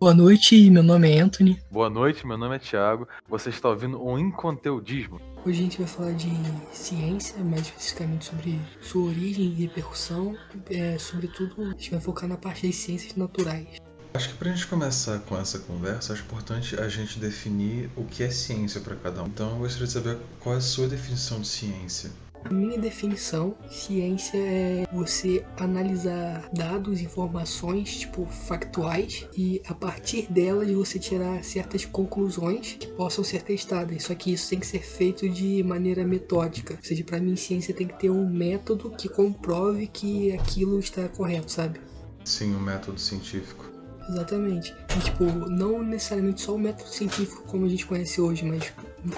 Boa noite, meu nome é Anthony. Boa noite, meu nome é Thiago. Você está ouvindo um Inconteudismo. Hoje a gente vai falar de ciência, mais especificamente sobre sua origem e repercussão. É, sobretudo, a gente vai focar na parte das ciências naturais. Acho que para a gente começar com essa conversa, acho importante a gente definir o que é ciência para cada um. Então, eu gostaria de saber qual é a sua definição de ciência. Minha definição, ciência é você analisar dados, informações, tipo, factuais, e a partir delas você tirar certas conclusões que possam ser testadas. Só que isso tem que ser feito de maneira metódica. Ou seja, para mim, ciência tem que ter um método que comprove que aquilo está correto, sabe? Sim, um método científico. Exatamente. E, tipo, não necessariamente só o método científico como a gente conhece hoje, mas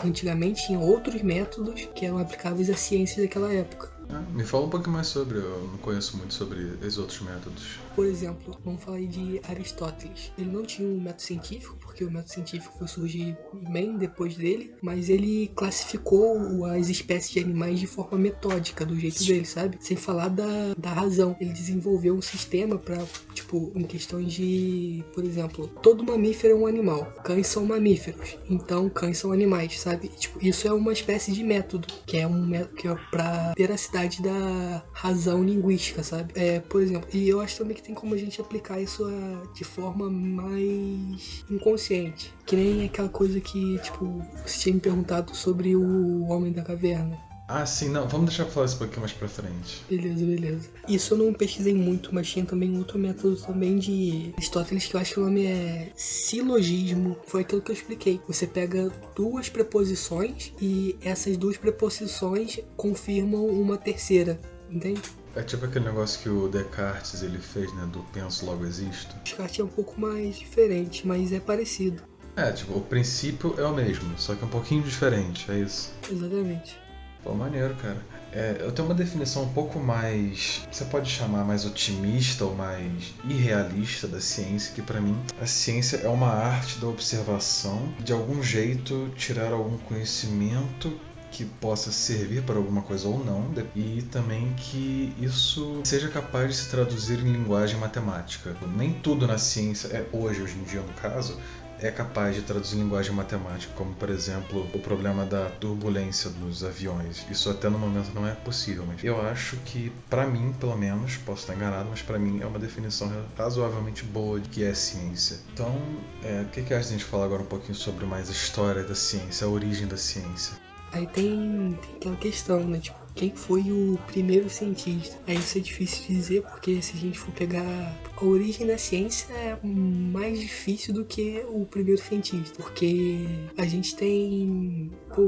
antigamente tinha outros métodos que eram aplicáveis à ciência daquela época. Ah, me fala um pouco mais sobre, eu não conheço muito sobre esses outros métodos. Por exemplo, vamos falar de Aristóteles. Ele não tinha um método científico, porque o método científico foi surgir bem depois dele, mas ele classificou as espécies de animais de forma metódica, do jeito dele, sabe? Sem falar da, da razão. Ele desenvolveu um sistema para, tipo, em questões de, por exemplo, todo mamífero é um animal, cães são mamíferos, então cães são animais, sabe? Tipo, isso é uma espécie de método, que é um método que é para veracidade da razão linguística, sabe? É, por exemplo, e eu acho também que tem como a gente aplicar isso a, de forma mais inconsciente. Que nem aquela coisa que, tipo, você tinha me perguntado sobre o Homem da Caverna. Ah, sim, não, vamos deixar pra falar isso um pouquinho mais pra frente. Beleza, beleza. Isso eu não pesquisei muito, mas tinha também outro método também de Aristóteles que eu acho que o nome é silogismo. Foi aquilo que eu expliquei. Você pega duas preposições e essas duas preposições confirmam uma terceira, entende? É tipo aquele negócio que o Descartes ele fez, né, do penso logo existo. Descartes é um pouco mais diferente, mas é parecido. É, tipo, o princípio é o mesmo, só que é um pouquinho diferente, é isso. Exatamente. Pô, maneiro, cara. É, eu tenho uma definição um pouco mais. Você pode chamar mais otimista ou mais irrealista da ciência, que para mim a ciência é uma arte da observação, de algum jeito tirar algum conhecimento que possa servir para alguma coisa ou não, e também que isso seja capaz de se traduzir em linguagem matemática. Nem tudo na ciência é hoje, hoje em dia no caso, é capaz de traduzir em linguagem matemática, como por exemplo o problema da turbulência dos aviões. Isso até no momento não é possível, mas eu acho que para mim, pelo menos, posso estar enganado, mas para mim é uma definição razoavelmente boa de que é ciência. Então, é, o que, que a gente falar agora um pouquinho sobre mais a história da ciência, a origem da ciência? Aí tem, tem aquela questão, né? Tipo, quem foi o primeiro cientista? Aí isso é difícil dizer, porque se a gente for pegar a origem da ciência é mais difícil do que o primeiro cientista. Porque a gente tem pô,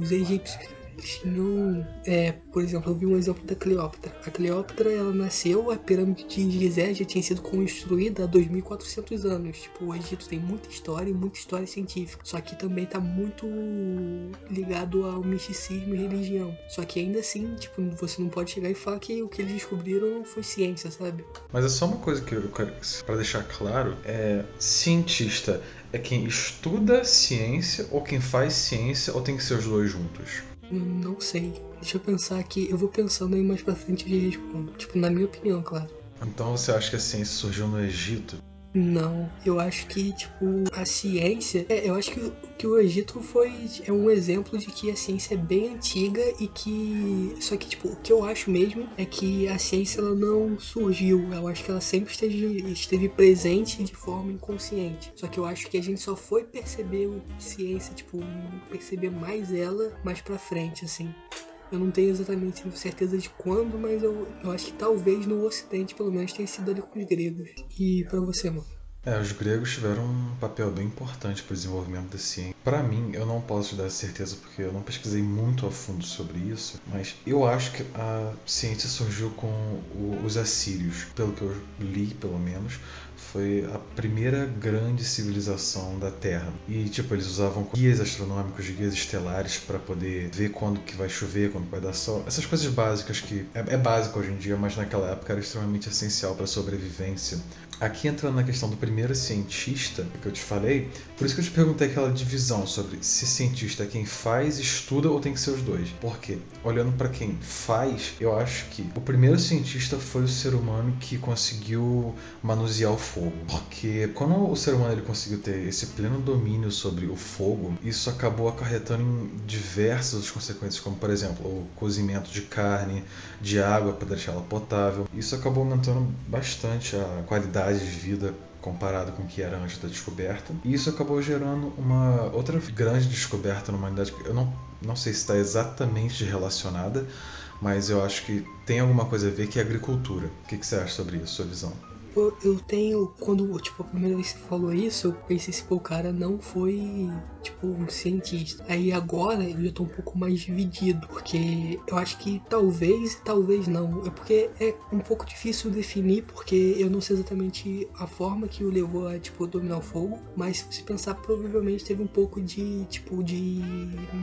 os egípcios tinham, é, por exemplo, eu vi um exemplo da Cleópatra. A Cleópatra, ela nasceu, a pirâmide de Gizé já tinha sido construída há 2.400 anos. Tipo, o Egito tem muita história e muita história científica. Só que também tá muito ligado ao misticismo e religião. Só que ainda assim, tipo, você não pode chegar e falar que o que eles descobriram foi ciência, sabe? Mas é só uma coisa que eu quero, deixar claro, é cientista é quem estuda ciência ou quem faz ciência ou tem que ser os dois juntos? Não sei. Deixa eu pensar aqui. Eu vou pensando aí mais pra frente e respondo. Tipo, na minha opinião, claro. Então você acha que a ciência surgiu no Egito? Não, eu acho que, tipo, a ciência. É, eu acho que, que o Egito foi. É um exemplo de que a ciência é bem antiga e que. Só que, tipo, o que eu acho mesmo é que a ciência ela não surgiu. Eu acho que ela sempre esteve, esteve presente de forma inconsciente. Só que eu acho que a gente só foi perceber o ciência, tipo, perceber mais ela mais pra frente, assim. Eu não tenho exatamente certeza de quando, mas eu, eu acho que talvez no Ocidente, pelo menos, tenha sido ali com os gregos. E para você, mano? É, os gregos tiveram um papel bem importante para o desenvolvimento da ciência. Para mim, eu não posso te dar certeza porque eu não pesquisei muito a fundo sobre isso, mas eu acho que a ciência surgiu com os assírios, pelo que eu li, pelo menos, foi a primeira grande civilização da Terra. E tipo, eles usavam guias astronômicos, guias estelares para poder ver quando que vai chover, quando vai dar sol. Essas coisas básicas que é, é básico hoje em dia, mas naquela época era extremamente essencial para a sobrevivência. Aqui entrando na questão do primeiro cientista que eu te falei, por isso que eu te perguntei aquela divisão sobre se cientista é quem faz, estuda ou tem que ser os dois. Porque, olhando para quem faz, eu acho que o primeiro cientista foi o ser humano que conseguiu manusear o fogo. Porque quando o ser humano ele conseguiu ter esse pleno domínio sobre o fogo, isso acabou acarretando em diversas consequências, como por exemplo o cozimento de carne, de água para deixá-la potável. Isso acabou aumentando bastante a qualidade de vida comparado com o que era antes da descoberta. E isso acabou gerando uma outra grande descoberta na humanidade. Eu não, não sei se está exatamente relacionada, mas eu acho que tem alguma coisa a ver que é a agricultura. O que, que você acha sobre isso, sua visão? Eu, eu tenho, quando, tipo, a primeira vez que você falou isso, eu pensei se, pô, o cara não foi, tipo, um cientista. Aí agora eu já tô um pouco mais dividido, porque eu acho que talvez, talvez não. É porque é um pouco difícil definir, porque eu não sei exatamente a forma que o levou a, tipo, dominar o fogo, mas se pensar, provavelmente teve um pouco de, tipo, de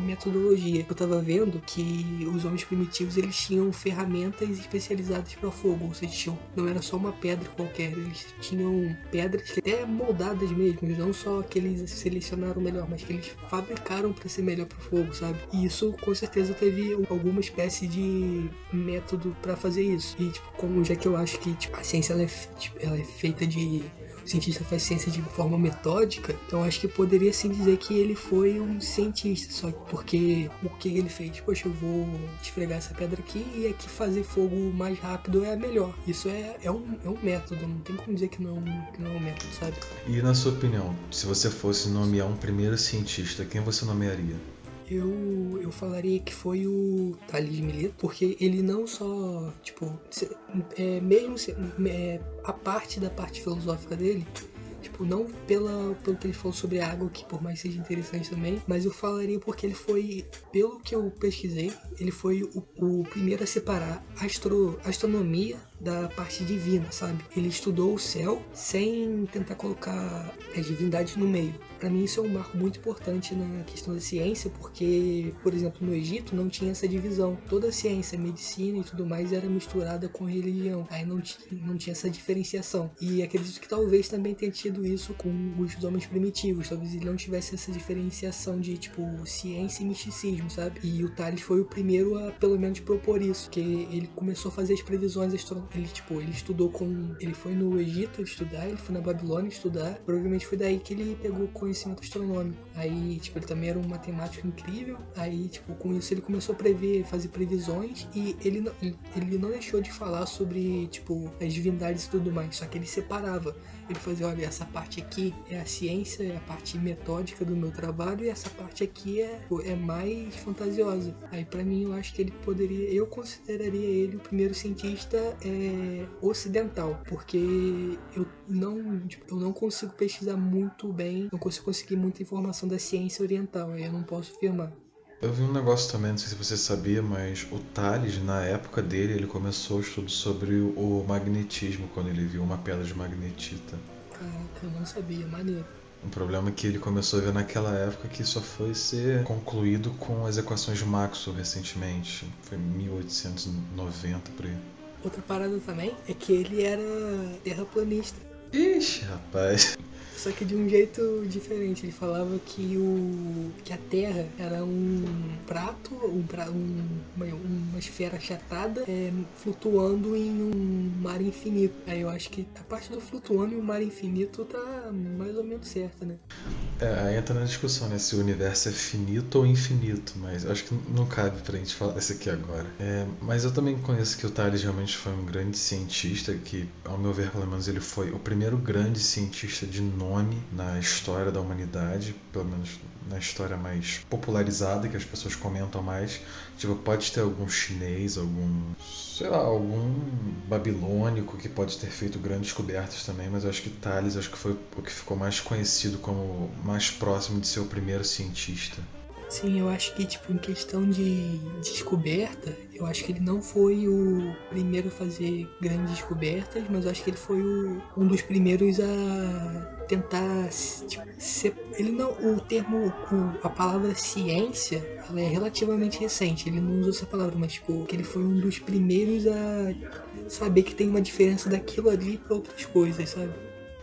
metodologia. Eu tava vendo que os homens primitivos, eles tinham ferramentas especializadas para fogo, ou seja, tinham, não era só uma pedra qualquer. Eles tinham pedras até moldadas mesmo, não só que eles selecionaram melhor, mas que eles fabricaram para ser melhor para fogo, sabe? E isso com certeza teve alguma espécie de método para fazer isso. E tipo, como já que eu acho que tipo, a ciência ela é, tipo, ela é feita de o cientista faz ciência de forma metódica, então acho que poderia sim dizer que ele foi um cientista, só porque o que ele fez? Poxa, eu vou esfregar essa pedra aqui e aqui fazer fogo mais rápido é melhor. Isso é, é, um, é um método, não tem como dizer que não, que não é um método, sabe? E na sua opinião, se você fosse nomear um primeiro cientista, quem você nomearia? Eu, eu falaria que foi o Thales Mileto, porque ele não só, tipo, é, mesmo é, a parte da parte filosófica dele, tipo, não pela, pelo que ele falou sobre água, que por mais seja interessante também, mas eu falaria porque ele foi, pelo que eu pesquisei, ele foi o, o primeiro a separar astro, astronomia da parte divina, sabe? Ele estudou o céu sem tentar colocar as divindades no meio. Para mim isso é um marco muito importante na questão da ciência, porque, por exemplo, no Egito não tinha essa divisão. Toda a ciência, medicina e tudo mais era misturada com religião. Aí não, não tinha essa diferenciação. E acredito que talvez também tenha tido isso com os homens primitivos. Talvez ele não tivesse essa diferenciação de, tipo, ciência e misticismo, sabe? E o Tales foi o primeiro a, pelo menos, propor isso, que ele começou a fazer as previsões astronômicas ele, tipo, ele estudou com. Ele foi no Egito estudar, ele foi na Babilônia estudar. Provavelmente foi daí que ele pegou conhecimento astronômico. Aí, tipo, ele também era um matemático incrível. Aí, tipo, com isso ele começou a prever, fazer previsões. E ele não, ele não deixou de falar sobre, tipo, as divindades e tudo mais. Só que ele separava. Ele fazia, olha, essa parte aqui é a ciência, é a parte metódica do meu trabalho. E essa parte aqui é, é mais fantasiosa. Aí, para mim, eu acho que ele poderia. Eu consideraria ele o primeiro cientista. É, ocidental, porque eu não, tipo, eu não consigo pesquisar muito bem, não consigo conseguir muita informação da ciência oriental, aí eu não posso afirmar. Eu vi um negócio também, não sei se você sabia, mas o Thales, na época dele, ele começou o estudo sobre o magnetismo, quando ele viu uma pedra de magnetita. Caraca, eu não sabia, maneiro. Um problema que ele começou a ver naquela época que só foi ser concluído com as equações de Maxwell recentemente. Foi em 1890 por aí. Outra parada também é que ele era terraplanista. Ixi, rapaz. Só que de um jeito diferente. Ele falava que, o, que a Terra era um prato, um, um, uma, uma esfera achatada, é, flutuando em um mar infinito. Aí eu acho que a parte do flutuando em um mar infinito tá mais ou menos certa, né? É, entra na discussão, né? Se o universo é finito ou infinito, mas acho que não cabe pra gente falar isso aqui agora. É, mas eu também conheço que o Thales realmente foi um grande cientista, que, ao meu ver, pelo menos, ele foi o primeiro grande cientista de nome na história da humanidade, pelo menos na história mais popularizada, que as pessoas comentam mais. Tipo, pode ter algum chinês, algum, sei lá, algum babilônico que pode ter feito grandes descobertas também, mas acho que Thales acho que foi o que ficou mais conhecido como mais próximo de ser o primeiro cientista. Sim, eu acho que, tipo, em questão de descoberta, eu acho que ele não foi o primeiro a fazer grandes descobertas, mas eu acho que ele foi o, um dos primeiros a tentar tipo, ser, ele não o termo a palavra ciência ela é relativamente recente ele não usou essa palavra mas tipo que ele foi um dos primeiros a saber que tem uma diferença daquilo ali para outras coisas sabe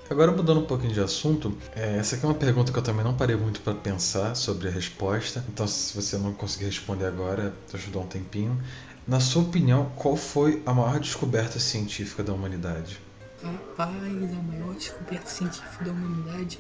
Agora mudando um pouquinho de assunto, é, essa aqui é uma pergunta que eu também não parei muito para pensar sobre a resposta. Então, se você não conseguir responder agora, eu te dou um tempinho. Na sua opinião, qual foi a maior descoberta científica da humanidade? Rapaz, a maior descoberta científica da humanidade.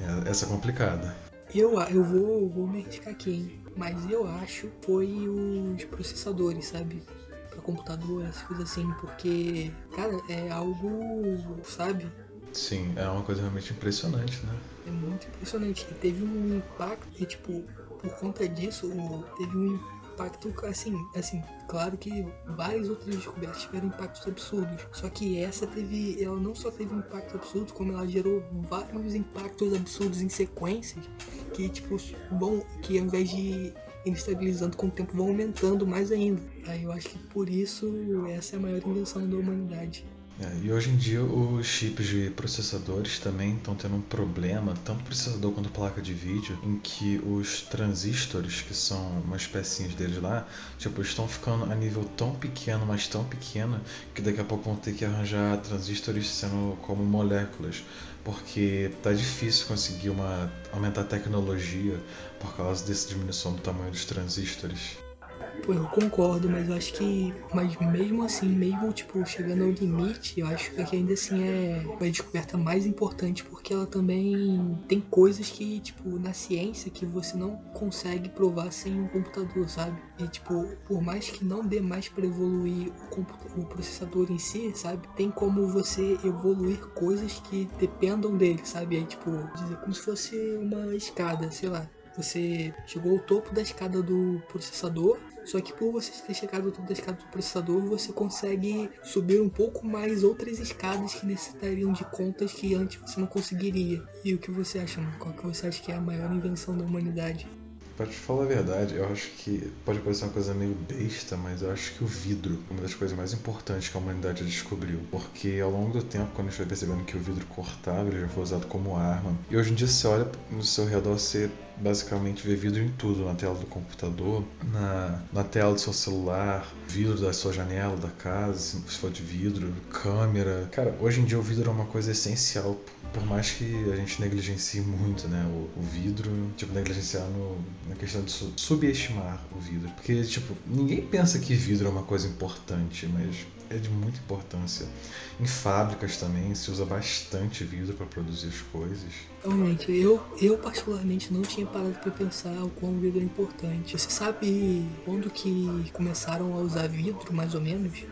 É, essa é complicada. Eu, eu vou, vou me arriscar aqui, hein? Mas eu acho foi os processadores, sabe? Pra computador, essas coisas assim, porque, cara, é algo, sabe? Sim, é uma coisa realmente impressionante, né? É muito impressionante. E teve um impacto, e tipo, por conta disso, teve um impacto, assim, assim, claro que várias outras descobertas tiveram impactos absurdos. Só que essa teve, ela não só teve um impacto absurdo, como ela gerou vários impactos absurdos em sequências que, tipo, vão, que ao invés de ir estabilizando com o tempo, vão aumentando mais ainda. Aí eu acho que por isso essa é a maior invenção da humanidade. É, e hoje em dia os chips de processadores também estão tendo um problema, tanto processador quanto placa de vídeo, em que os transistores, que são umas pecinhas deles lá, tipo, estão ficando a nível tão pequeno, mas tão pequeno, que daqui a pouco vão ter que arranjar transistores sendo como moléculas, porque tá difícil conseguir uma aumentar a tecnologia por causa dessa diminuição do tamanho dos transistores. Pô, eu concordo, mas eu acho que. Mas mesmo assim, mesmo tipo, chegando ao limite, eu acho que ainda assim é a descoberta mais importante, porque ela também tem coisas que, tipo, na ciência que você não consegue provar sem um computador, sabe? E tipo, por mais que não dê mais para evoluir o, o processador em si, sabe? Tem como você evoluir coisas que dependam dele, sabe? Aí, tipo, dizer como se fosse uma escada, sei lá. Você chegou ao topo da escada do processador, só que por você ter chegado ao topo da escada do processador, você consegue subir um pouco mais outras escadas que necessitariam de contas que antes você não conseguiria. E o que você acha, mano? Qual que você acha que é a maior invenção da humanidade? Pra te falar a verdade, eu acho que pode parecer uma coisa meio besta, mas eu acho que o vidro é uma das coisas mais importantes que a humanidade descobriu. Porque ao longo do tempo, quando a gente foi percebendo que o vidro cortava, ele já foi usado como arma. E hoje em dia você olha no seu redor, você basicamente vê vidro em tudo, na tela do computador, na, na tela do seu celular, vidro da sua janela da casa, se for de vidro, câmera. Cara, hoje em dia o vidro é uma coisa essencial, por mais que a gente negligencie muito, né, o, o vidro, tipo, negligenciar no, na questão de su subestimar o vidro. Porque, tipo, ninguém pensa que vidro é uma coisa importante, mas é de muita importância. Em fábricas também se usa bastante vidro para produzir as coisas. Realmente, eu, eu particularmente não tinha parado para pensar o quão vidro é importante. Você sabe quando que começaram a usar vidro, mais ou menos?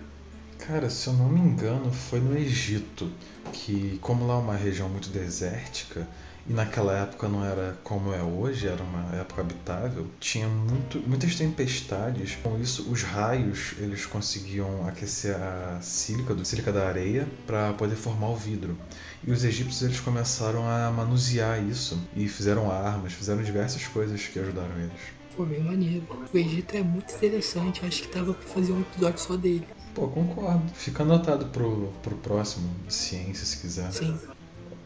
Cara, se eu não me engano, foi no Egito, que como lá é uma região muito desértica, e naquela época não era como é hoje, era uma época habitável, tinha muito, muitas tempestades. Com isso, os raios eles conseguiam aquecer a sílica, do, sílica da areia para poder formar o vidro. E os egípcios eles começaram a manusear isso e fizeram armas, fizeram diversas coisas que ajudaram eles. Pô, bem maneiro. O Egito é muito interessante, acho que tava pra fazer um episódio só dele. Pô, concordo. Fica anotado pro, pro próximo ciência, se quiser. Sim.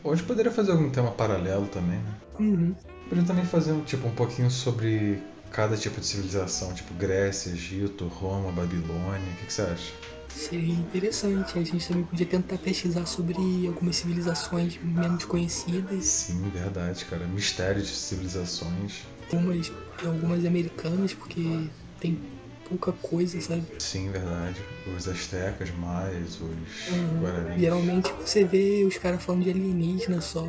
Hoje poderia fazer algum tema paralelo também, né? Uhum. Poderia também fazer um, tipo, um pouquinho sobre cada tipo de civilização, tipo Grécia, Egito, Roma, Babilônia. O que, que você acha? Seria interessante. A gente também podia tentar pesquisar sobre algumas civilizações menos conhecidas. Sim, verdade, cara. Mistérios de civilizações. Algumas, algumas americanas, porque tem pouca coisa, sabe? Sim, verdade. Os astecas, maias, os Uhum. guaranis. Geralmente você vê os caras falando de alienígena só.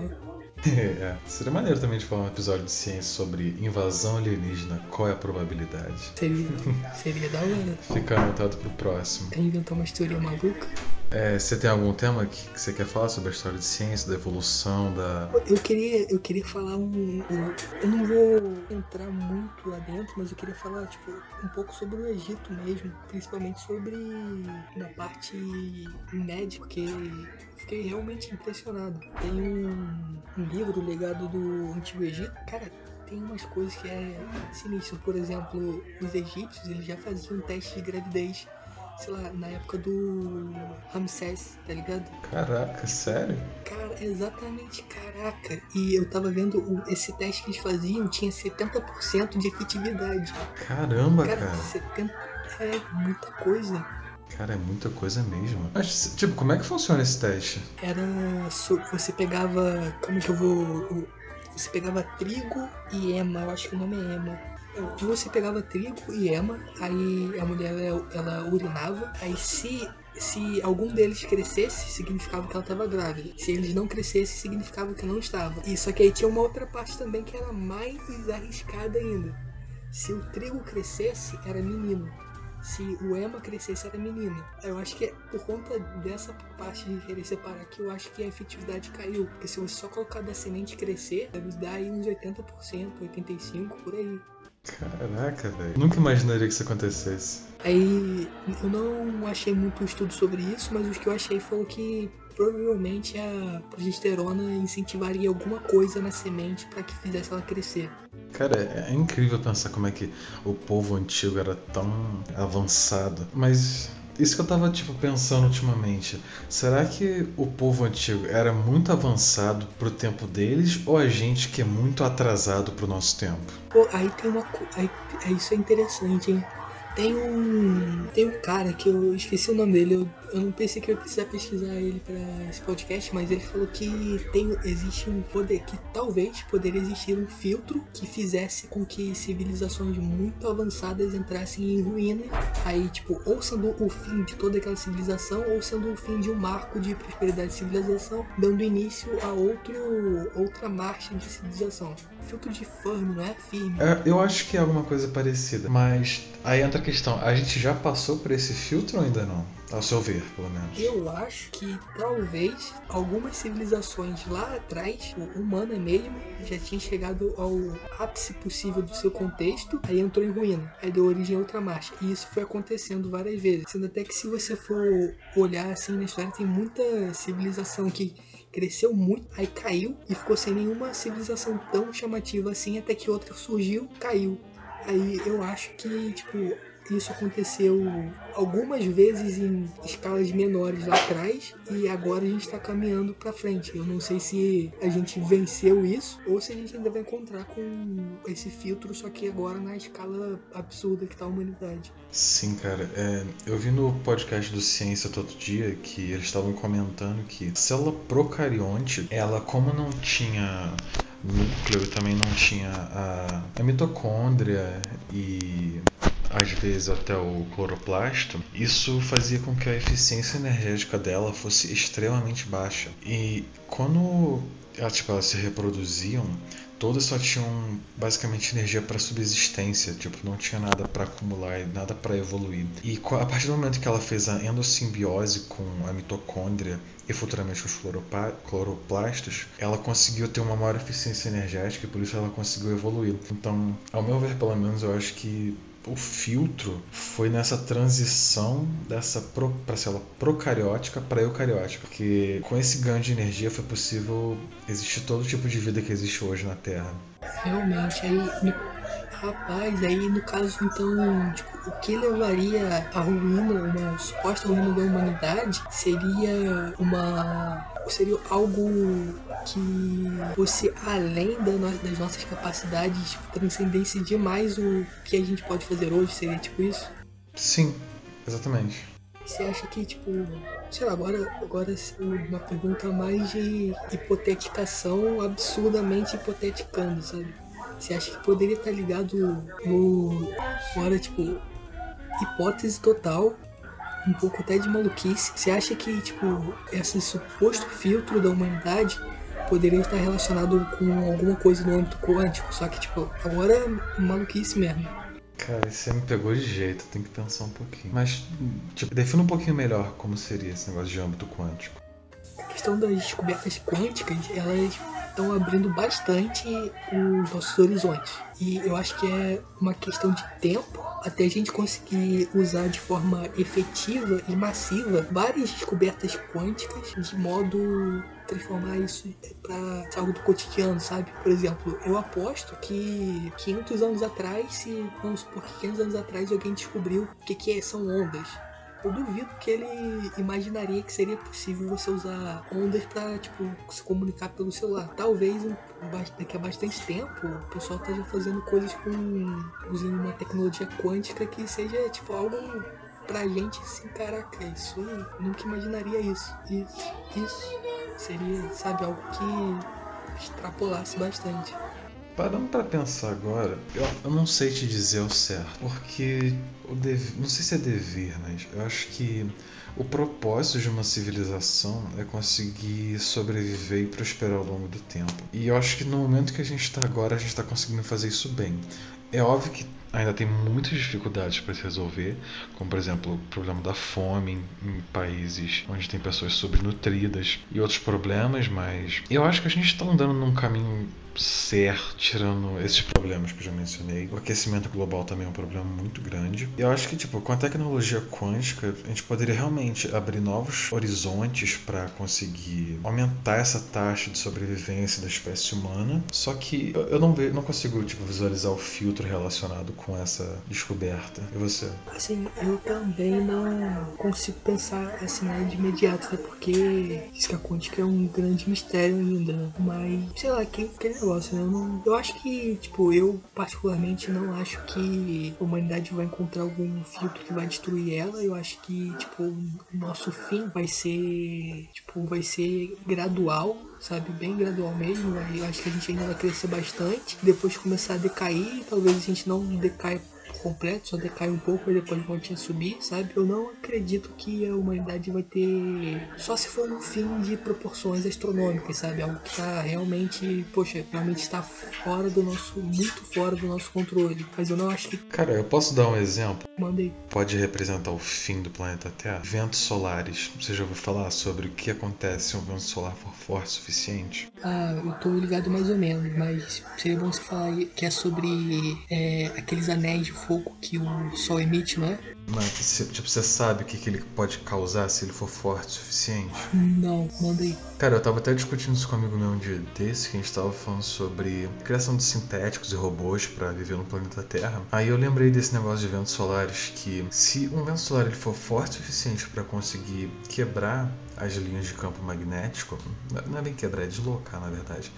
é. Seria maneiro também de falar um episódio de ciência sobre invasão alienígena, qual é a probabilidade. Seria, seria da hora. Fica anotado pro próximo. Inventar uma teoria maluca. É, você tem algum tema que, que você quer falar sobre a história de ciência, da evolução, da. Eu queria, eu queria falar um, um- Eu não vou entrar muito lá dentro, mas eu queria falar, tipo, um pouco sobre o Egito mesmo. Principalmente sobre na parte médica, porque fiquei realmente impressionado. Tem um, um livro, o legado do Antigo Egito. Cara, tem umas coisas que é sinistro. Por exemplo, os egípcios eles já faziam teste de gravidez. Sei lá, na época do Ramsés, tá ligado? Caraca, sério? Cara, exatamente, caraca. E eu tava vendo o- esse teste que eles faziam, tinha 70% de efetividade. Caramba, Cara, cara. 70 é muita coisa. Cara, é muita coisa mesmo. Mas, tipo, como é que funciona esse teste? Era. Você pegava. Como que eu vou. Você pegava trigo e ema, eu acho que o nome é ema. Você pegava trigo e ema, aí a mulher ela, urinava, aí se se algum deles crescesse, significava que ela estava grávida. Se eles não crescessem, significava que não estava. E só que aí tinha uma outra parte também que era mais arriscada ainda. Se o trigo crescesse, era menino. Se o Emma crescesse, era menina. Eu acho que é por conta dessa parte de querer separar que eu acho que a efetividade caiu. Porque se você só colocar da semente crescer, deve dar aí uns 80%, 85% por aí. Caraca, velho. Nunca imaginaria que isso acontecesse. Aí eu não achei muito estudo sobre isso, mas o que eu achei foi que provavelmente a progesterona incentivaria alguma coisa na semente para que fizesse ela crescer. Cara, é incrível pensar como é que o povo antigo era tão avançado. Mas isso que eu tava tipo pensando ultimamente. Será que o povo antigo era muito avançado pro tempo deles ou a gente que é muito atrasado pro nosso tempo? Pô, aí tem uma aí, isso é interessante, hein? Tem um. Tem um cara que eu esqueci o nome dele. Eu, eu não pensei que eu ia precisar pesquisar ele para esse podcast, mas ele falou que tem, existe um poder. Que talvez poderia existir um filtro que fizesse com que civilizações muito avançadas entrassem em ruína. Aí, tipo, ou sendo o fim de toda aquela civilização, ou sendo o fim de um marco de prosperidade de civilização, dando início a outro, outra marcha de civilização filtro de Fermi, não é firme. É, eu acho que é alguma coisa parecida, mas aí entra a questão, a gente já passou por esse filtro ou ainda não? Ao seu ver, pelo menos. Eu acho que talvez algumas civilizações lá atrás, humana mesmo, já tinha chegado ao ápice possível do seu contexto, aí entrou em ruína, aí deu origem a outra marcha. E isso foi acontecendo várias vezes. Sendo até que se você for olhar assim na história, tem muita civilização que cresceu muito, aí caiu e ficou sem nenhuma civilização tão chamativa assim, até que outra surgiu, caiu. Aí eu acho que, tipo, isso aconteceu algumas vezes em escalas menores lá atrás e agora a gente está caminhando para frente. Eu não sei se a gente venceu isso ou se a gente ainda vai encontrar com esse filtro, só que agora na escala absurda que está a humanidade. Sim, cara. É, eu vi no podcast do Ciência todo dia que eles estavam comentando que a célula procarionte, ela como não tinha núcleo, também não tinha a, a mitocôndria e às vezes até o cloroplasto, isso fazia com que a eficiência energética dela fosse extremamente baixa. E quando elas, tipo, elas se reproduziam, todas só tinham basicamente energia para subsistência, tipo, não tinha nada para acumular e nada para evoluir. E a partir do momento que ela fez a endossimbiose com a mitocôndria e futuramente os cloroplastos, ela conseguiu ter uma maior eficiência energética e por isso ela conseguiu evoluir. Então, ao meu ver, pelo menos, eu acho que o filtro foi nessa transição dessa para célula procariótica para eucariótica, porque com esse ganho de energia foi possível existir todo tipo de vida que existe hoje na Terra. Realmente, aí, rapaz, aí no caso então, tipo, o que levaria à ruína, uma suposta ruína da humanidade, seria uma seria algo que fosse além das nossas capacidades, transcendesse demais o que a gente pode fazer hoje, seria tipo isso? Sim, exatamente. Você acha que, tipo, sei lá, agora, agora uma pergunta mais de hipoteticação absurdamente hipoteticando, sabe? Você acha que poderia estar ligado no. Agora, tipo, hipótese total um pouco até de maluquice. Você acha que, tipo, esse suposto filtro da humanidade poderia estar relacionado com alguma coisa no âmbito quântico? Só que, tipo, agora é maluquice mesmo. Cara, você me pegou de jeito, tem que pensar um pouquinho. Mas, tipo, defina um pouquinho melhor como seria esse negócio de âmbito quântico. A questão das descobertas quânticas, elas estão abrindo bastante os nossos horizontes. E eu acho que é uma questão de tempo até a gente conseguir usar de forma efetiva e massiva várias descobertas quânticas de modo transformar isso para algo do cotidiano, sabe? Por exemplo, eu aposto que 500 anos atrás, se vamos supor que 500 anos atrás alguém descobriu o que, que são ondas, eu duvido que ele imaginaria que seria possível você usar ondas para tipo se comunicar pelo celular. Talvez daqui a bastante tempo o pessoal esteja fazendo coisas com usando uma tecnologia quântica que seja tipo algo pra gente assim, caraca, isso eu nunca imaginaria isso. Isso, isso seria, sabe, algo que extrapolasse bastante. Parando para pensar agora, eu, eu, não sei te dizer o certo, porque o dev, não sei se é dever, mas eu acho que o propósito de uma civilização é conseguir sobreviver e prosperar ao longo do tempo. E eu acho que no momento que a gente está agora, a gente está conseguindo fazer isso bem. É óbvio que ainda tem muitas dificuldades para se resolver, como por exemplo o problema da fome em, países onde tem pessoas subnutridas e outros problemas, mas eu acho que a gente está andando num caminho certo, tirando esses problemas que eu já mencionei. O aquecimento global também é um problema muito grande. Eu acho que, tipo, com a tecnologia quântica, a gente poderia realmente abrir novos horizontes para conseguir aumentar essa taxa de sobrevivência da espécie humana. Só que eu não, vejo, não consigo, tipo, visualizar o filtro relacionado com essa descoberta. E você? Assim, eu também não consigo pensar assim né, de imediato, né? Porque física quântica é um grande mistério ainda, né? Mas, sei lá, quem, quem negócio, né? Eu, não, eu acho que, tipo, eu particularmente não acho que a humanidade vai encontrar algum filtro que vai destruir ela. Eu acho que, tipo, o nosso fim vai ser, tipo, vai ser gradual, sabe? Bem gradual mesmo. Eu acho que a gente ainda vai crescer bastante. Depois começar a decair, talvez a gente não decaia completo, só decai um pouco e depois volta a subir, sabe? Eu não acredito que a humanidade vai ter. Só se for um fim de proporções astronômicas, sabe? Algo que tá realmente, poxa, realmente está fora do nosso. muito fora do nosso controle. Mas eu não acho que. Cara, eu posso dar um exemplo? Mandei. Pode representar o fim do planeta Terra? Ventos solares. Você já ouviu falar sobre o que acontece se um vento solar for forte o suficiente? Ah, eu tô ligado mais ou menos, mas seria bom você falar que é sobre é, aqueles anéis de fogo que o Sol emite, não é? Mas, tipo, você sabe o que, que ele pode causar se ele for forte o suficiente? Não, manda aí. Cara, eu tava até discutindo isso com um amigo meu um dia desse, que a gente tava falando sobre criação de sintéticos e robôs para viver no planeta Terra. Aí eu lembrei desse negócio de ventos solares, que se um vento solar ele for forte o suficiente para conseguir quebrar as linhas de campo magnético, não é bem quebrar, é deslocar na verdade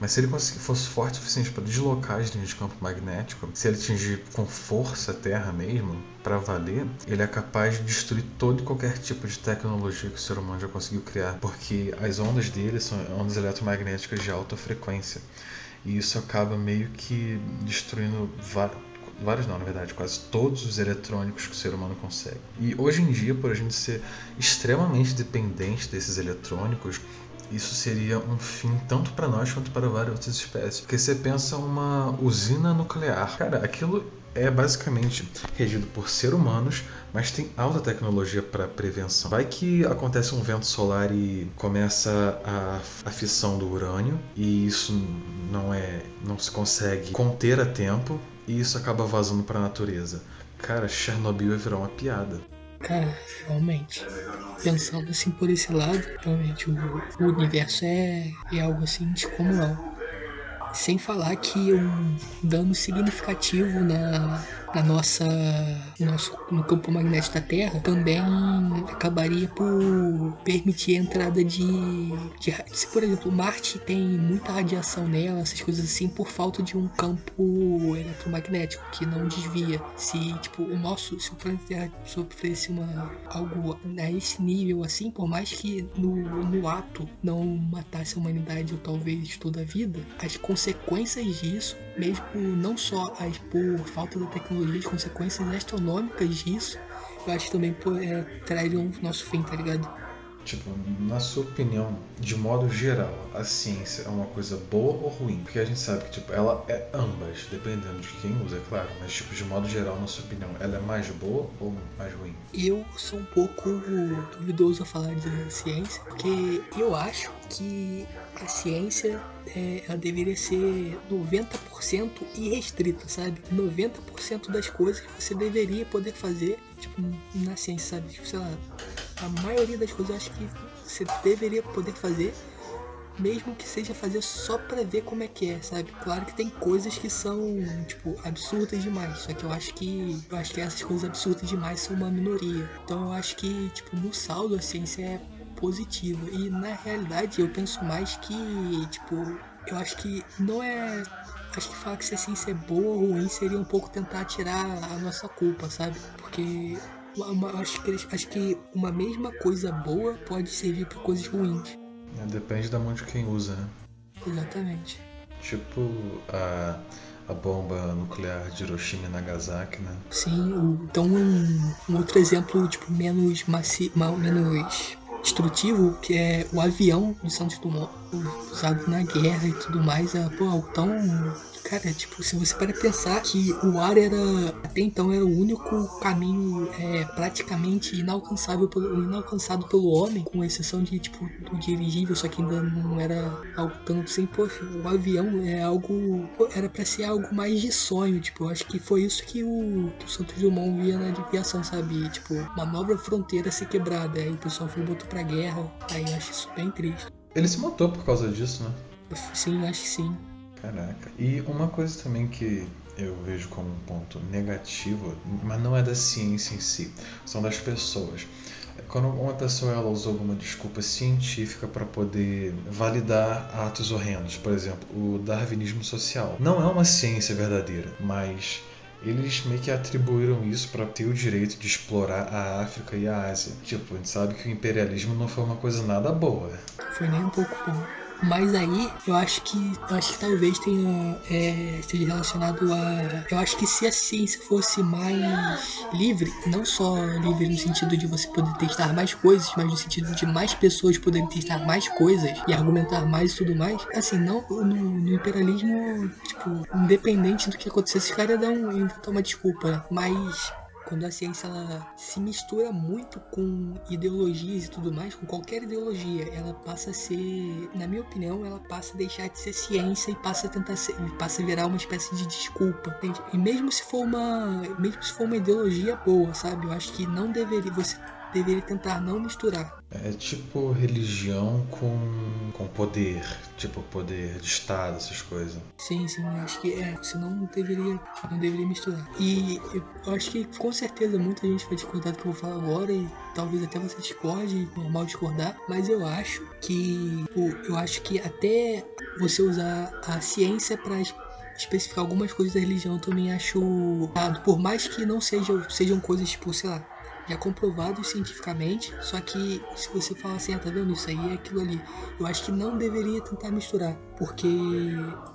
mas se ele fosse forte o suficiente para deslocar as linhas de campo magnético, se ele atingir com força a Terra mesmo, para valer, ele é capaz de destruir todo e qualquer tipo de tecnologia que o ser humano já conseguiu criar, porque as ondas dele são ondas eletromagnéticas de alta frequência. E isso acaba meio que destruindo vários não, na verdade, quase todos os eletrônicos que o ser humano consegue. E hoje em dia, por a gente ser extremamente dependente desses eletrônicos, isso seria um fim tanto para nós quanto para várias outras espécies. Porque você pensa uma usina nuclear, cara, aquilo é basicamente regido por seres humanos, mas tem alta tecnologia para prevenção. Vai que acontece um vento solar e começa a, a fissão do urânio e isso não é, não se consegue conter a tempo e isso acaba vazando para a natureza. Cara, Chernobyl vai virar uma piada. Cara, realmente. Pensando assim por esse lado, realmente o, o universo é, é algo assim descomunal. Sem falar que um dano significativo na, na nossa, no, nosso, no campo magnético da Terra também acabaria por permitir a entrada de, de se por exemplo Marte tem muita radiação nela essas coisas assim por falta de um campo eletromagnético que não desvia. Se tipo o nosso se o planeta Terra sofresse uma algo a esse nível assim por mais que no, no ato não matasse a humanidade ou talvez toda a vida as consequências disso mesmo não só as por falta da tecnologia, as consequências astronômicas disso, eu acho que também é, trariam o nosso fim, tá ligado? Tipo, na sua opinião, de modo geral, a ciência é uma coisa boa ou ruim? Porque a gente sabe que, tipo, ela é ambas, dependendo de quem usa, é claro. Mas, tipo, de modo geral, na sua opinião, ela é mais boa ou mais ruim? Eu sou um pouco duvidoso a falar de ciência, porque eu acho que a ciência é, ela deveria ser 90% irrestrita, sabe? 90% das coisas que você deveria poder fazer, tipo, na ciência, sabe? Tipo, sei lá, a maioria das coisas eu acho que você deveria poder fazer, mesmo que seja fazer só pra ver como é que é, sabe? Claro que tem coisas que são, tipo, absurdas demais, só que eu acho que eu acho que essas coisas absurdas demais são uma minoria. Então eu acho que, tipo, no saldo a ciência é positivo. E na realidade eu penso mais que, tipo, eu acho que não é. Acho que falar que se a ciência é boa ou ruim seria um pouco tentar tirar a nossa culpa, sabe? Porque uma, acho, que, acho que uma mesma coisa boa pode servir para coisas ruins. É, depende da mão de quem usa, né? Exatamente. Tipo a, a bomba nuclear de Hiroshima e Nagasaki, né? Sim, então um, um outro exemplo tipo menos massi menos destrutivo, que é o avião de Santos Dumont, usado na guerra e tudo mais, é pô, tão Cara, tipo, se você para pensar que o ar era, até então, era o único caminho é, praticamente inalcançável pelo, inalcançado pelo homem, com exceção de, tipo, do dirigível, só que ainda não era algo tanto sem, poxa, o avião é algo, era para ser algo mais de sonho, tipo, eu acho que foi isso que o, que o Santos Dumont via na aviação, sabe? Tipo, uma nova fronteira ser quebrada, aí o pessoal foi botou pra guerra, aí eu acho isso bem triste. Ele se matou por causa disso, né? Sim, acho que sim. Caraca. E uma coisa também que eu vejo como um ponto negativo, mas não é da ciência em si, são das pessoas. Quando uma pessoa ela usa alguma desculpa científica para poder validar atos horrendos, por exemplo, o darwinismo social, não é uma ciência verdadeira, mas eles meio que atribuíram isso para ter o direito de explorar a África e a Ásia. Tipo, a gente sabe que o imperialismo não foi uma coisa nada boa. Foi nem um pouco bom. Mas aí eu acho que eu acho que talvez tenha é, esteja relacionado a. Eu acho que se a ciência fosse mais livre, não só livre no sentido de você poder testar mais coisas, mas no sentido de mais pessoas poderem testar mais coisas e argumentar mais e tudo mais, assim, não no, no imperialismo, tipo, independente do que acontecesse, esse cara um, inventar uma desculpa, mas quando a ciência ela se mistura muito com ideologias e tudo mais, com qualquer ideologia, ela passa a ser, na minha opinião, ela passa a deixar de ser ciência e passa a tentar ser, passa a virar uma espécie de desculpa. Entende? E mesmo se for uma, mesmo se for uma ideologia boa, sabe? Eu acho que não deveria você deveria tentar não misturar. É tipo religião com, com poder, tipo poder de Estado, essas coisas. Sim, sim, acho que é, senão não deveria, não deveria misturar. E eu acho que com certeza muita gente vai discordar do que eu vou falar agora e talvez até você discorde, normal discordar, mas eu acho que eu acho que até você usar a ciência para especificar algumas coisas da religião eu também acho errado, por mais que não sejam, sejam coisas tipo, sei lá, já comprovados cientificamente, só que se você falar assim, ah, tá vendo, isso aí é aquilo ali, eu acho que não deveria tentar misturar, porque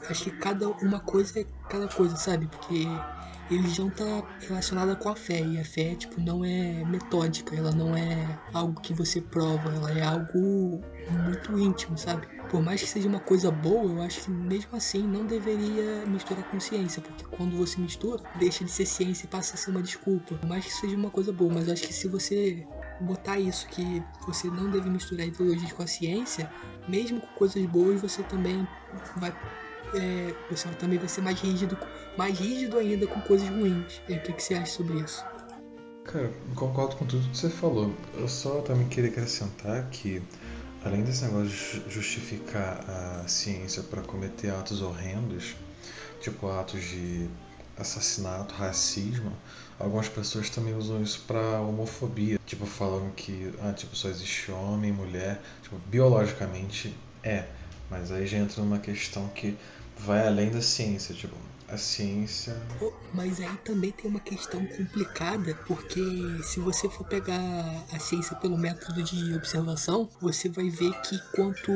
acho que cada uma coisa é cada coisa, sabe? Porque religião tá relacionada com a fé e a fé tipo não é metódica, ela não é algo que você prova, ela é algo muito íntimo, sabe? Por mais que seja uma coisa boa, eu acho que mesmo assim não deveria misturar com ciência, porque quando você mistura, deixa de ser ciência e passa a ser uma desculpa. Por mais que seja uma coisa boa, mas eu acho que se você botar isso que você não deve misturar ideologias com a ciência, mesmo com coisas boas, você também vai é, você também vai ser mais rígido, mais rígido ainda com coisas ruins. O que, que você acha sobre isso? Cara, concordo com tudo que você falou. Eu só também queria acrescentar que, além desse negócio de justificar a ciência para cometer atos horrendos, tipo atos de assassinato, racismo, algumas pessoas também usam isso para homofobia, tipo falando que ah, tipo só existe homem, mulher, tipo biologicamente é, mas aí já entra numa questão que vai além da ciência, tipo, a ciência. Mas aí também tem uma questão complicada, porque se você for pegar a ciência pelo método de observação, você vai ver que quanto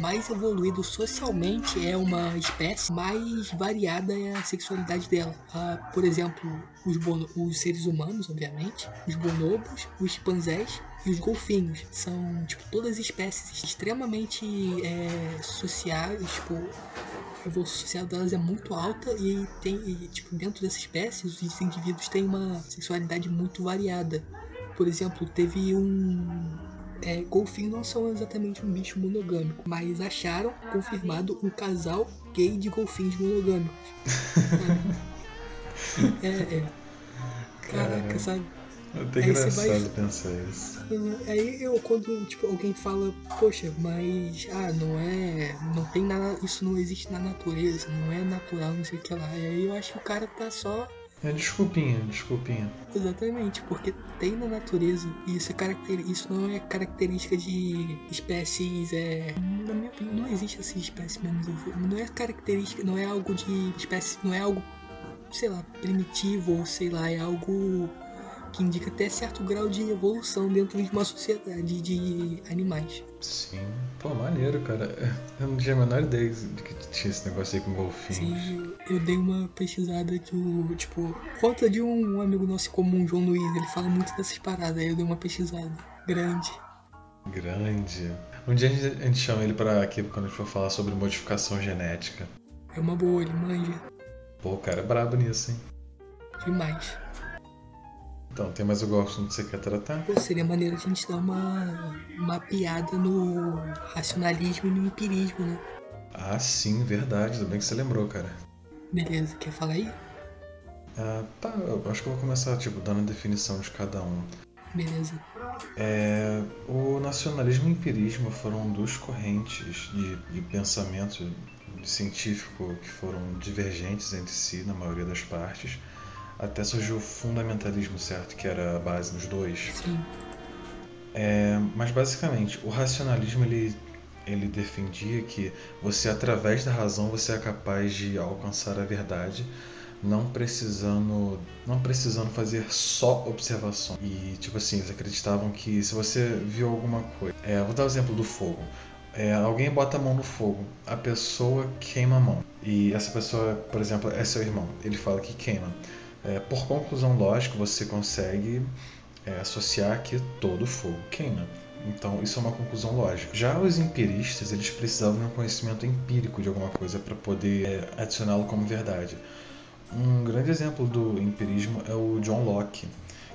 mais evoluído socialmente é uma espécie, mais variada é a sexualidade dela. Ah, por exemplo, os, os seres humanos, obviamente, os bonobos, os chimpanzés e os golfinhos. São, tipo, todas espécies extremamente é, sociais, tipo, a evolução social delas é muito alta e tem, e, tipo, dentro dessa espécie, os indivíduos têm uma sexualidade muito variada. Por exemplo, teve um. É, golfinhos não são exatamente um bicho monogâmico, mas acharam confirmado um casal gay de golfinhos monogâmicos. é, é. Caraca, sabe? É até engraçado vai... pensar isso. Aí eu quando tipo, alguém fala, poxa, mas ah, não é. Não tem nada. Isso não existe na natureza, não é natural, não sei o que lá. E aí eu acho que o cara tá só. É desculpinha, desculpinha. Exatamente, porque tem na natureza e isso, é caracter... isso não é característica de espécies. É... Na minha opinião, não existe assim espécie menos. Não é característica, não é algo de espécie, não é algo, sei lá, primitivo ou sei lá, é algo que indica até certo grau de evolução dentro de uma sociedade de animais. Sim, pô, maneiro, cara. Eu não tinha a menor ideia de que tinha esse negócio aí com golfinhos. Sim, eu dei uma pesquisada que o, tipo, conta de um amigo nosso comum, João Luiz, ele fala muito dessas paradas, aí eu dei uma pesquisada grande. Grande. Um dia a gente, a gente chama ele pra aqui quando a gente for falar sobre modificação genética. É uma boa, ele manja Pô, o cara é brabo nisso, hein? demais. Então, tem mais algum assunto que você quer tratar? Pô, seria maneiro a gente dar uma, uma piada no racionalismo e no empirismo, né? Ah, sim, verdade. Ainda bem que você lembrou, cara. Beleza, quer falar aí? Ah, tá, eu acho que eu vou começar, tipo, dando a definição de cada um. Beleza. É, o nacionalismo e o empirismo foram duas correntes de, de pensamento científico que foram divergentes entre si na maioria das partes, até surgiu o fundamentalismo, certo? Que era a base dos dois. Sim. É, mas basicamente, o racionalismo ele, ele defendia que você, através da razão, você é capaz de alcançar a verdade, não precisando, não precisando fazer só observação. E tipo assim, eles acreditavam que se você viu alguma coisa, é, vou dar o exemplo do fogo. É, alguém bota a mão no fogo, a pessoa queima a mão. E essa pessoa, por exemplo, é seu irmão. Ele fala que queima. É, por conclusão lógica, você consegue é, associar que todo fogo queima. Então, isso é uma conclusão lógica. Já os empiristas, eles precisavam de um conhecimento empírico de alguma coisa para poder é, adicioná-lo como verdade. Um grande exemplo do empirismo é o John Locke,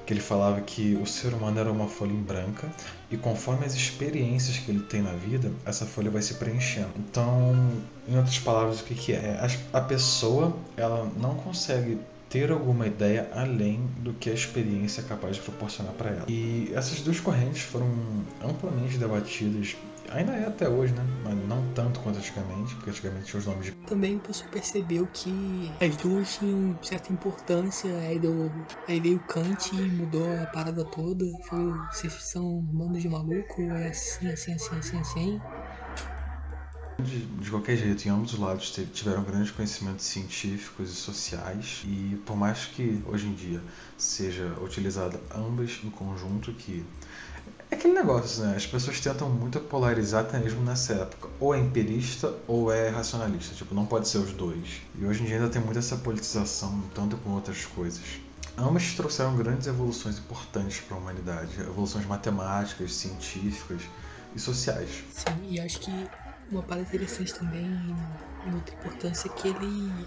que ele falava que o ser humano era uma folha em branca e conforme as experiências que ele tem na vida, essa folha vai se preenchendo. Então, em outras palavras, o que, que é? A pessoa ela não consegue ter alguma ideia além do que a experiência é capaz de proporcionar para ela. E essas duas correntes foram amplamente debatidas, ainda é até hoje, né? Mas não tanto quanto antigamente, porque antigamente tinha os nomes de. Também o pessoal percebeu que as duas tinham certa importância, aí, deu, aí veio Kant e mudou a parada toda. Falou, vocês são um bando de maluco, é assim, assim, assim, assim, assim. De, de, qualquer jeito, em ambos os lados tiveram grandes conhecimentos científicos e sociais, e por mais que hoje em dia seja utilizada ambas em conjunto, que é aquele negócio, né? As pessoas tentam muito polarizar até mesmo nessa época. Ou é empirista ou é racionalista. Tipo, não pode ser os dois. E hoje em dia ainda tem muita essa politização, tanto com outras coisas. Ambas trouxeram grandes evoluções importantes para a humanidade. Evoluções matemáticas, científicas e sociais. Sim, e acho que uma parada interessante também, outra importância, que ele.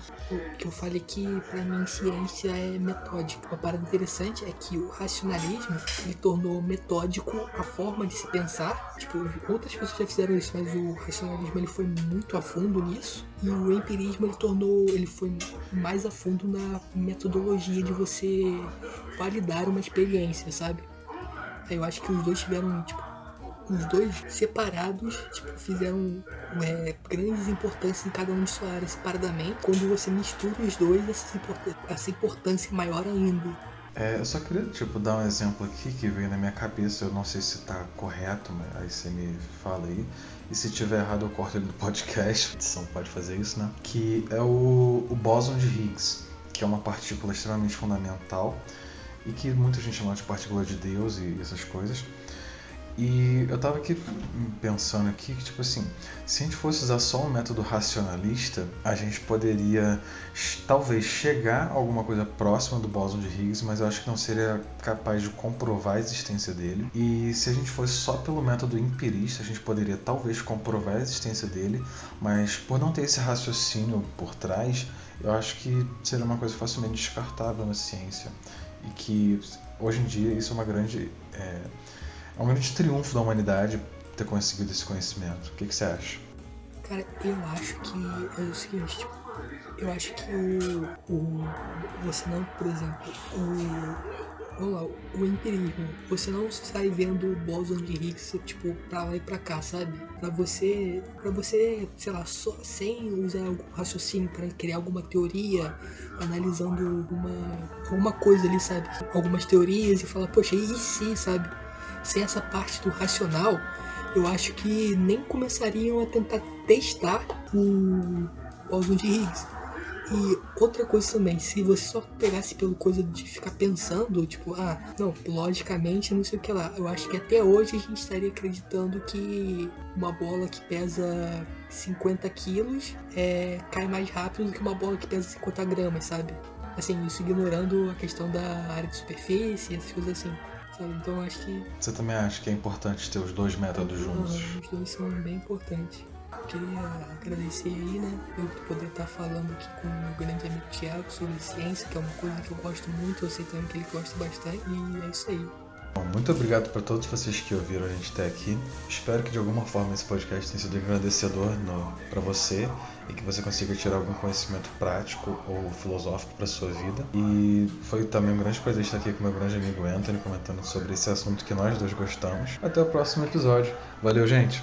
que eu falei que pra mim ciência é metódica. Uma parada interessante é que o racionalismo ele tornou metódico a forma de se pensar. Tipo, outras pessoas já fizeram isso, mas o racionalismo ele foi muito a fundo nisso. E o empirismo ele tornou. ele foi mais a fundo na metodologia de você validar uma experiência, sabe? Eu acho que os dois tiveram, tipo, os dois separados tipo, fizeram é, grandes importâncias em cada um de sua área separadamente. Quando você mistura os dois, essa, essa importância é maior ainda. É, eu só queria tipo, dar um exemplo aqui que veio na minha cabeça, eu não sei se está correto, mas aí você me fala aí. E se tiver errado eu corto ele do podcast, a edição pode fazer isso, né? Que é o, o bóson de Higgs, que é uma partícula extremamente fundamental e que muita gente chama de partícula de Deus e essas coisas. E eu tava aqui pensando aqui que, tipo assim, se a gente fosse usar só um método racionalista, a gente poderia talvez chegar a alguma coisa próxima do bóson de Higgs, mas eu acho que não seria capaz de comprovar a existência dele. E se a gente fosse só pelo método empirista, a gente poderia talvez comprovar a existência dele, mas por não ter esse raciocínio por trás, eu acho que seria uma coisa facilmente descartável na ciência. E que hoje em dia isso é uma grande. É, é um grande triunfo da humanidade ter conseguido esse conhecimento. O que, que você acha? Cara, eu acho que é o seguinte, tipo, eu acho que o, o você não, por exemplo, o vamos lá, o empirismo, você não sai vendo o bóson de Higgs, tipo, pra lá e pra cá, sabe? Pra você, pra você, sei lá, só, sem usar algum raciocínio para criar alguma teoria, analisando uma, alguma coisa ali, sabe? Algumas teorias e falar, poxa, e se, sabe? Sem essa parte do racional, eu acho que nem começariam a tentar testar o de Higgs. E outra coisa também, se você só pegasse pelo coisa de ficar pensando, tipo, ah, não, logicamente não sei o que lá. Eu acho que até hoje a gente estaria acreditando que uma bola que pesa 50 quilos é, cai mais rápido do que uma bola que pesa 50 gramas, sabe? Assim, isso ignorando a questão da área de superfície essas coisas assim. Então acho que. Você também acha que é importante ter os dois métodos juntos? Uhum, os dois são bem importantes. Queria agradecer aí, né, eu poder estar falando aqui com o meu grande amigo Thiago sobre ciência, que é uma coisa que eu gosto muito, eu sei também que ele gosta bastante, e é isso aí. Muito obrigado para todos vocês que ouviram a gente até aqui. Espero que de alguma forma esse podcast tenha sido engrandecedor para você e que você consiga tirar algum conhecimento prático ou filosófico para sua vida. E foi também um grande prazer estar aqui com meu grande amigo Anthony comentando sobre esse assunto que nós dois gostamos. Até o próximo episódio. Valeu, gente!